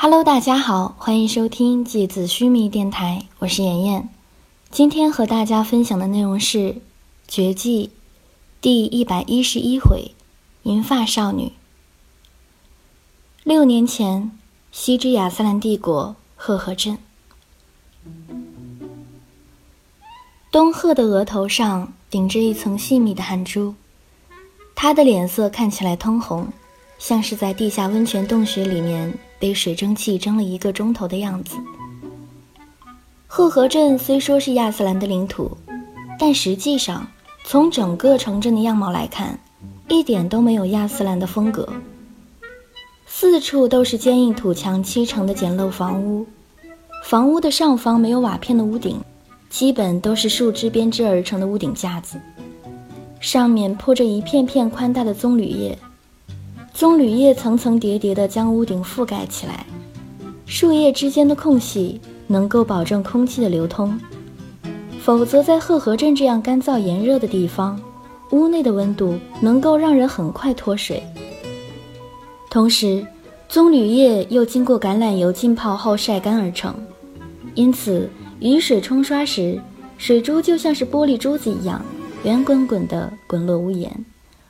Hello，大家好，欢迎收听芥子须弥电台，我是妍妍。今天和大家分享的内容是《绝技》第一百一十一回《银发少女》。六年前，西之亚斯兰帝国赫赫镇，东赫的额头上顶着一层细密的汗珠，他的脸色看起来通红，像是在地下温泉洞穴里面。被水蒸气蒸了一个钟头的样子。赫河镇虽说是亚斯兰的领土，但实际上从整个城镇的样貌来看，一点都没有亚斯兰的风格。四处都是坚硬土墙砌成的简陋房屋，房屋的上方没有瓦片的屋顶，基本都是树枝编织而成的屋顶架子，上面铺着一片片宽大的棕榈叶。棕榈叶层层叠叠地将屋顶覆盖起来，树叶之间的空隙能够保证空气的流通，否则在赫河镇这样干燥炎热的地方，屋内的温度能够让人很快脱水。同时，棕榈叶又经过橄榄油浸泡后晒干而成，因此雨水冲刷时，水珠就像是玻璃珠子一样圆滚滚地滚落屋檐，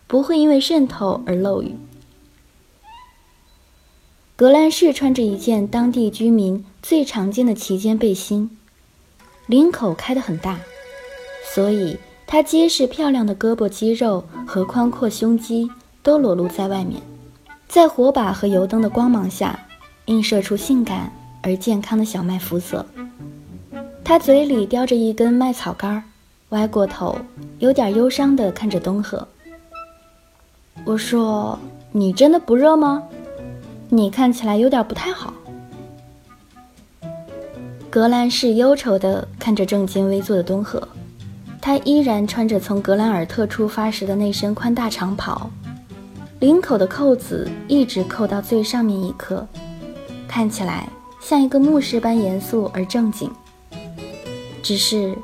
不会因为渗透而漏雨。格兰仕穿着一件当地居民最常见的齐肩背心，领口开得很大，所以他结实漂亮的胳膊肌肉和宽阔胸肌都裸露在外面，在火把和油灯的光芒下，映射出性感而健康的小麦肤色。他嘴里叼着一根麦草杆，歪过头，有点忧伤地看着东河。我说：“你真的不热吗？”你看起来有点不太好。格兰仕忧愁地看着正襟危坐的东河，他依然穿着从格兰尔特出发时的那身宽大长袍，领口的扣子一直扣到最上面一颗，看起来像一个牧师般严肃而正经。只是，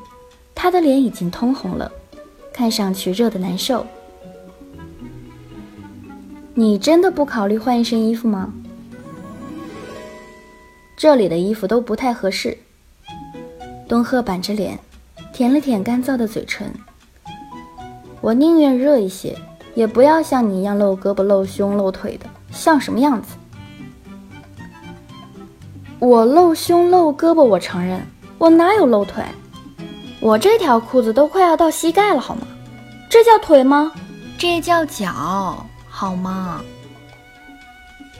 他的脸已经通红了，看上去热得难受。你真的不考虑换一身衣服吗？这里的衣服都不太合适。东鹤板着脸，舔了舔干燥的嘴唇。我宁愿热一些，也不要像你一样露胳膊、露胸、露腿的，像什么样子？我露胸露胳膊，我承认，我哪有露腿？我这条裤子都快要到膝盖了，好吗？这叫腿吗？这叫脚。好吗？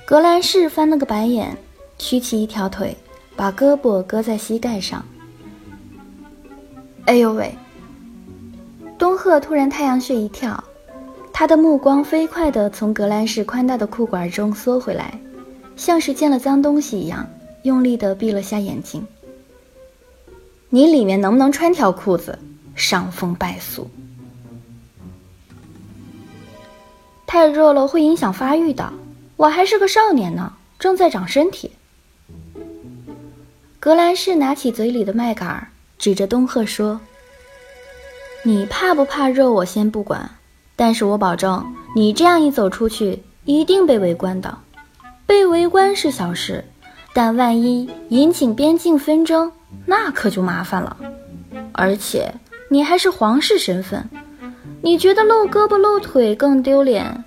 格兰仕翻了个白眼，屈起一条腿，把胳膊搁在膝盖上。哎呦喂！东鹤突然太阳穴一跳，他的目光飞快地从格兰仕宽大的裤管中缩回来，像是见了脏东西一样，用力地闭了下眼睛。你里面能不能穿条裤子？伤风败俗。太热了会影响发育的，我还是个少年呢，正在长身体。格兰仕拿起嘴里的麦秆，指着东鹤说：“你怕不怕热？我先不管，但是我保证，你这样一走出去，一定被围观的。被围观是小事，但万一引起边境纷争，那可就麻烦了。而且你还是皇室身份。”你觉得露胳膊露腿更丢脸，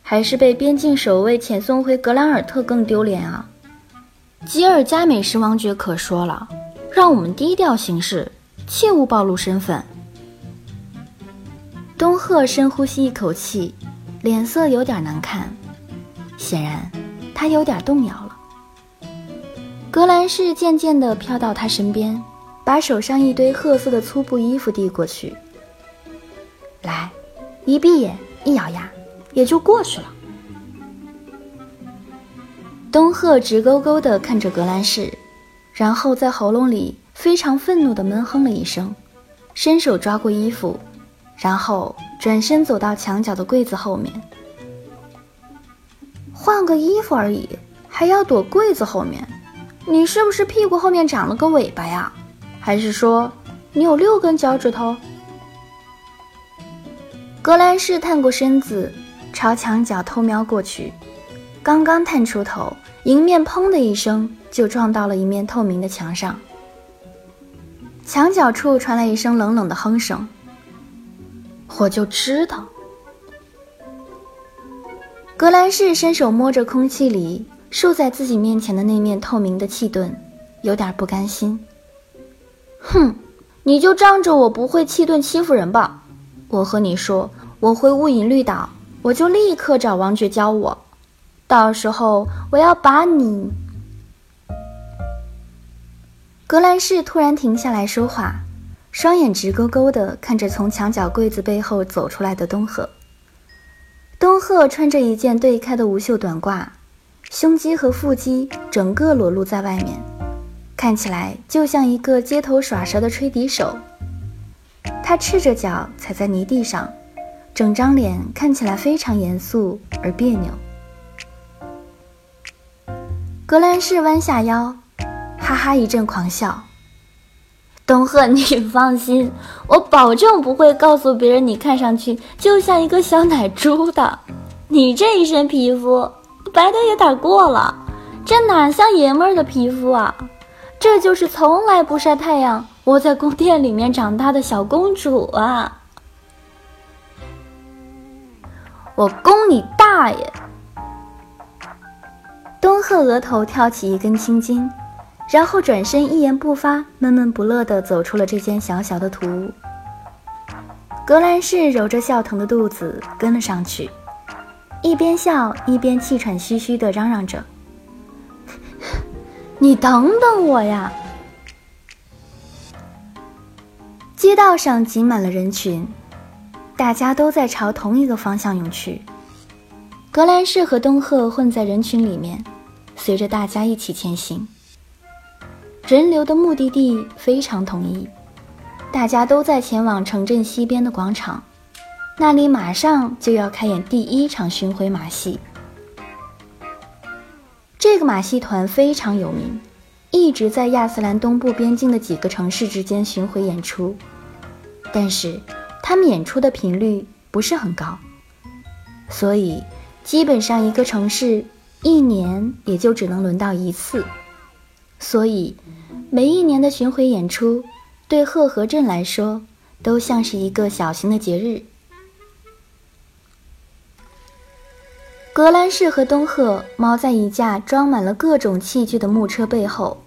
还是被边境守卫遣送回格兰尔特更丢脸啊？吉尔加美什王爵可说了，让我们低调行事，切勿暴露身份。东鹤深呼吸一口气，脸色有点难看，显然他有点动摇了。格兰仕渐渐地飘到他身边，把手上一堆褐色的粗布衣服递过去。来，一闭眼，一咬牙，也就过去了。东鹤直勾勾地看着格兰仕，然后在喉咙里非常愤怒地闷哼了一声，伸手抓过衣服，然后转身走到墙角的柜子后面。换个衣服而已，还要躲柜子后面？你是不是屁股后面长了个尾巴呀？还是说你有六根脚趾头？格兰仕探过身子，朝墙角偷瞄过去，刚刚探出头，迎面砰的一声就撞到了一面透明的墙上，墙角处传来一声冷冷的哼声。我就知道。格兰仕伸手摸着空气里竖在自己面前的那面透明的气盾，有点不甘心。哼，你就仗着我不会气盾欺负人吧？我和你说，我会雾隐绿岛，我就立刻找王爵教我。到时候我要把你……格兰仕突然停下来说话，双眼直勾勾地看着从墙角柜子背后走出来的东赫。东赫穿着一件对开的无袖短褂，胸肌和腹肌整个裸露在外面，看起来就像一个街头耍蛇的吹笛手。他赤着脚踩在泥地上，整张脸看起来非常严肃而别扭。格兰仕弯下腰，哈哈一阵狂笑。东赫，你 放心，我保证不会告诉别人你看上去就像一个小奶猪的。你这一身皮肤白的有点过了，这哪像爷们儿的皮肤啊？这就是从来不晒太阳、窝在宫殿里面长大的小公主啊！我攻你大爷！东赫额头跳起一根青筋。然后转身，一言不发，闷闷不乐地走出了这间小小的土屋。格兰仕揉着笑疼的肚子跟了上去，一边笑一边气喘吁吁地嚷嚷着：“你等等我呀！”街道上挤满了人群，大家都在朝同一个方向涌去。格兰仕和东赫混在人群里面，随着大家一起前行。人流的目的地非常统一，大家都在前往城镇西边的广场，那里马上就要开演第一场巡回马戏。这个马戏团非常有名，一直在亚斯兰东部边境的几个城市之间巡回演出，但是他们演出的频率不是很高，所以基本上一个城市一年也就只能轮到一次。所以，每一年的巡回演出，对赫河镇来说，都像是一个小型的节日。格兰仕和东赫猫在一架装满了各种器具的木车背后，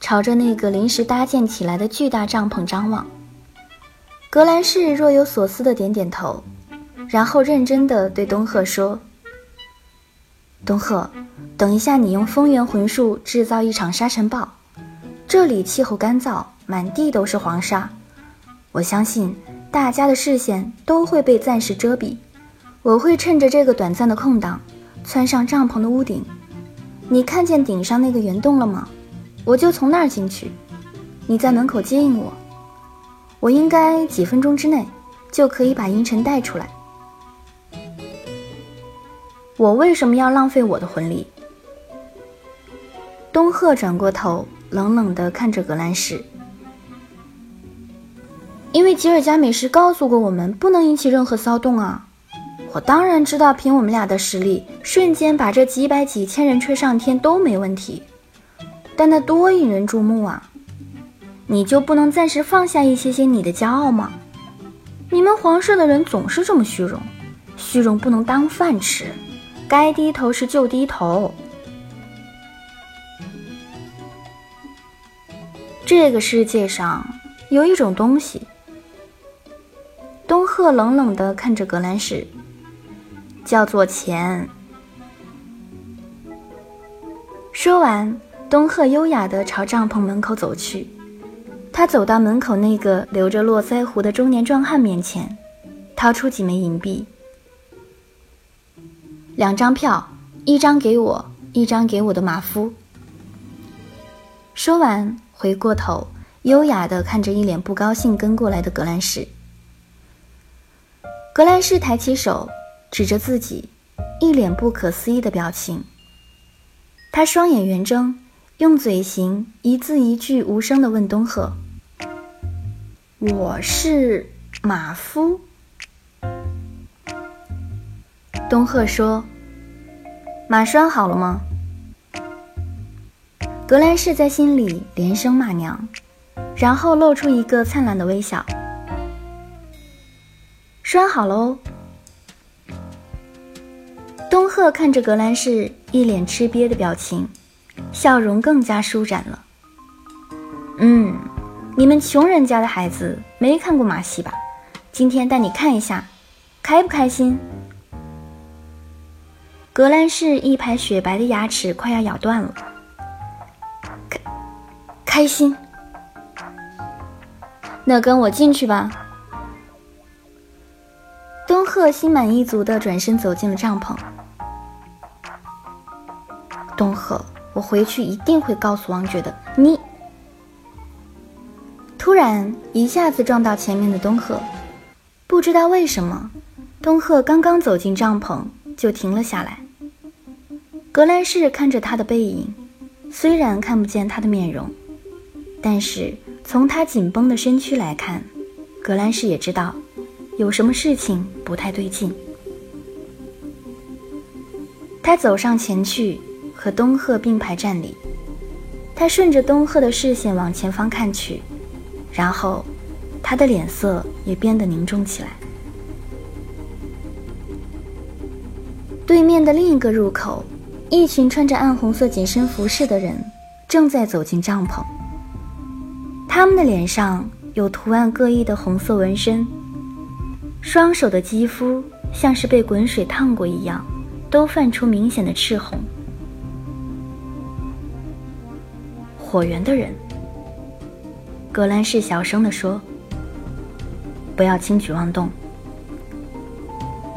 朝着那个临时搭建起来的巨大帐篷张望。格兰仕若有所思的点点头，然后认真的对东赫说：“东赫。”等一下，你用风源魂术制造一场沙尘暴。这里气候干燥，满地都是黄沙。我相信大家的视线都会被暂时遮蔽。我会趁着这个短暂的空档，窜上帐篷的屋顶。你看见顶上那个圆洞了吗？我就从那儿进去。你在门口接应我。我应该几分钟之内就可以把阴沉带出来。我为什么要浪费我的魂力？东赫转过头，冷冷地看着格兰仕。因为吉尔加美什告诉过我们，不能引起任何骚动啊！我当然知道，凭我们俩的实力，瞬间把这几百几千人吹上天都没问题。但那多引人注目啊！你就不能暂时放下一些些你的骄傲吗？你们皇室的人总是这么虚荣，虚荣不能当饭吃，该低头时就低头。这个世界上有一种东西。东赫冷冷地看着格兰仕，叫做钱。说完，东赫优雅地朝帐篷门口走去。他走到门口那个留着络腮胡的中年壮汉面前，掏出几枚银币，两张票，一张给我，一张给我的马夫。说完。回过头，优雅地看着一脸不高兴跟过来的格兰仕。格兰仕抬起手，指着自己，一脸不可思议的表情。他双眼圆睁，用嘴型一字一句无声地问东赫：“我是马夫。”东赫说：“马拴好了吗？”格兰仕在心里连声骂娘，然后露出一个灿烂的微笑。拴好喽。东赫看着格兰仕一脸吃瘪的表情，笑容更加舒展了。嗯，你们穷人家的孩子没看过马戏吧？今天带你看一下，开不开心？格兰仕一排雪白的牙齿快要咬断了。开，开心。那跟我进去吧。东赫心满意足地转身走进了帐篷。东赫，我回去一定会告诉王爵的。你突然一下子撞到前面的东赫，不知道为什么，东赫刚刚走进帐篷就停了下来。格兰仕看着他的背影，虽然看不见他的面容，但是从他紧绷的身躯来看，格兰仕也知道。有什么事情不太对劲？他走上前去，和东赫并排站立。他顺着东赫的视线往前方看去，然后他的脸色也变得凝重起来。对面的另一个入口，一群穿着暗红色紧身服饰的人正在走进帐篷。他们的脸上有图案各异的红色纹身。双手的肌肤像是被滚水烫过一样，都泛出明显的赤红。果园的人，格兰仕小声地说：“不要轻举妄动。”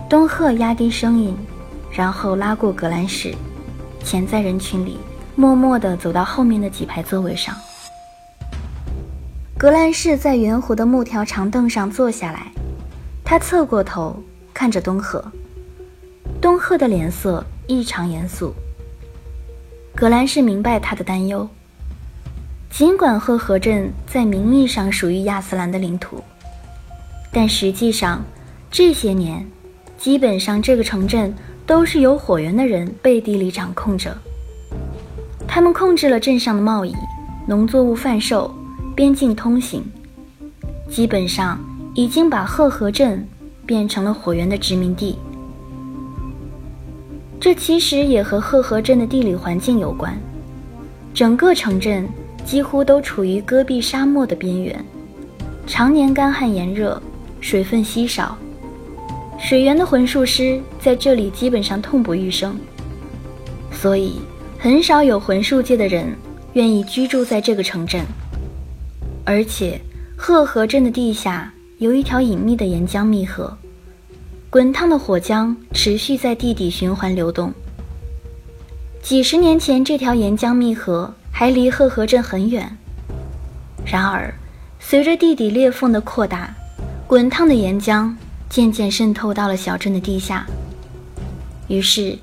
东赫压低声音，然后拉过格兰仕，潜在人群里，默默地走到后面的几排座位上。格兰仕在圆弧的木条长凳上坐下来。他侧过头看着东赫，东赫的脸色异常严肃。格兰仕明白他的担忧。尽管赫河镇在名义上属于亚斯兰的领土，但实际上这些年，基本上这个城镇都是由火源的人背地里掌控着。他们控制了镇上的贸易、农作物贩售、边境通行，基本上。已经把赫河镇变成了火源的殖民地。这其实也和赫河镇的地理环境有关。整个城镇几乎都处于戈壁沙漠的边缘，常年干旱炎热，水分稀少。水源的魂术师在这里基本上痛不欲生，所以很少有魂术界的人愿意居住在这个城镇。而且，赫河镇的地下。有一条隐秘的岩浆密河，滚烫的火浆持续在地底循环流动。几十年前，这条岩浆密河还离赫河镇很远。然而，随着地底裂缝的扩大，滚烫的岩浆渐渐渗透到了小镇的地下。于是，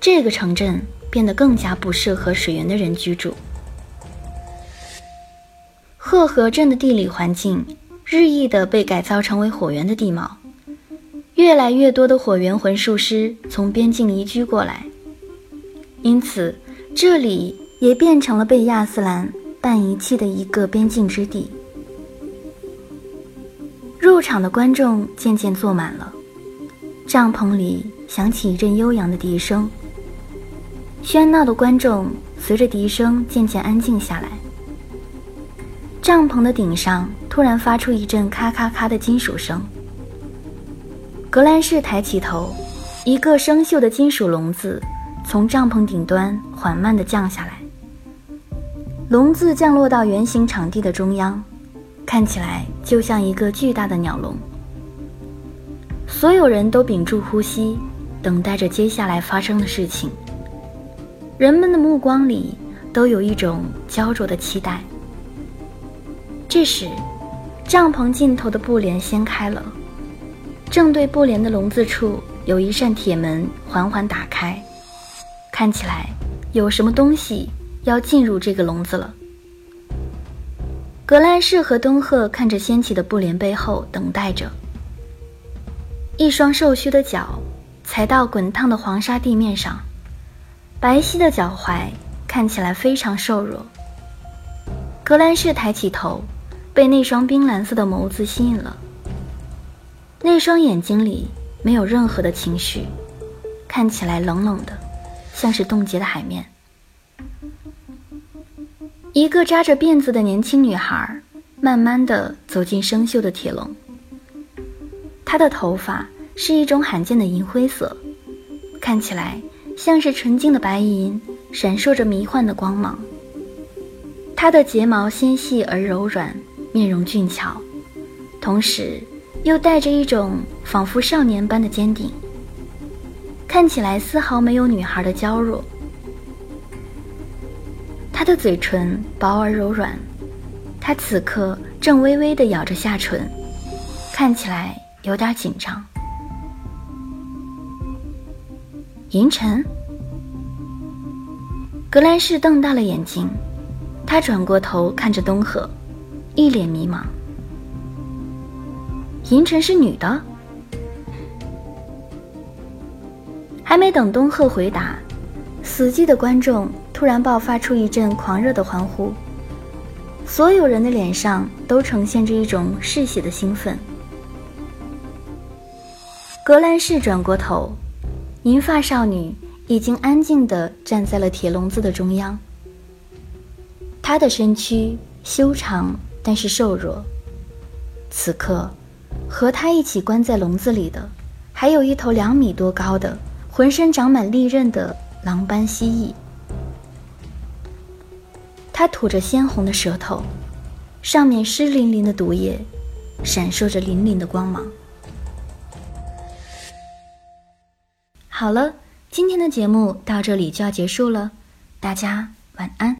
这个城镇变得更加不适合水源的人居住。赫河镇的地理环境。日益的被改造成为火源的地貌，越来越多的火源魂术师从边境移居过来，因此这里也变成了被亚斯兰半遗弃的一个边境之地。入场的观众渐渐坐满了，帐篷里响起一阵悠扬的笛声，喧闹的观众随着笛声渐渐安静下来。帐篷的顶上突然发出一阵咔咔咔的金属声。格兰仕抬起头，一个生锈的金属笼子从帐篷顶端缓慢地降下来。笼子降落到圆形场地的中央，看起来就像一个巨大的鸟笼。所有人都屏住呼吸，等待着接下来发生的事情。人们的目光里都有一种焦灼的期待。这时，帐篷尽头的布帘掀开了，正对布帘的笼子处有一扇铁门缓缓打开，看起来有什么东西要进入这个笼子了。格兰仕和东赫看着掀起的布帘背后等待着，一双瘦削的脚踩到滚烫的黄沙地面上，白皙的脚踝看起来非常瘦弱。格兰仕抬起头，被那双冰蓝色的眸子吸引了。那双眼睛里没有任何的情绪，看起来冷冷的，像是冻结的海面。一个扎着辫子的年轻女孩，慢慢的走进生锈的铁笼。她的头发是一种罕见的银灰色，看起来像是纯净的白银，闪烁着迷幻的光芒。她的睫毛纤细而柔软，面容俊俏，同时又带着一种仿佛少年般的坚定，看起来丝毫没有女孩的娇弱。她的嘴唇薄而柔软，她此刻正微微地咬着下唇，看起来有点紧张。银尘，格兰仕瞪大了眼睛，他转过头看着东河，一脸迷茫。银尘是女的？还没等东鹤回答，死寂的观众。突然爆发出一阵狂热的欢呼，所有人的脸上都呈现着一种嗜血的兴奋。格兰仕转过头，银发少女已经安静地站在了铁笼子的中央。她的身躯修长，但是瘦弱。此刻，和她一起关在笼子里的，还有一头两米多高的、浑身长满利刃的狼斑蜥蜴。它吐着鲜红的舌头，上面湿淋淋的毒液，闪烁着粼粼的光芒。好了，今天的节目到这里就要结束了，大家晚安。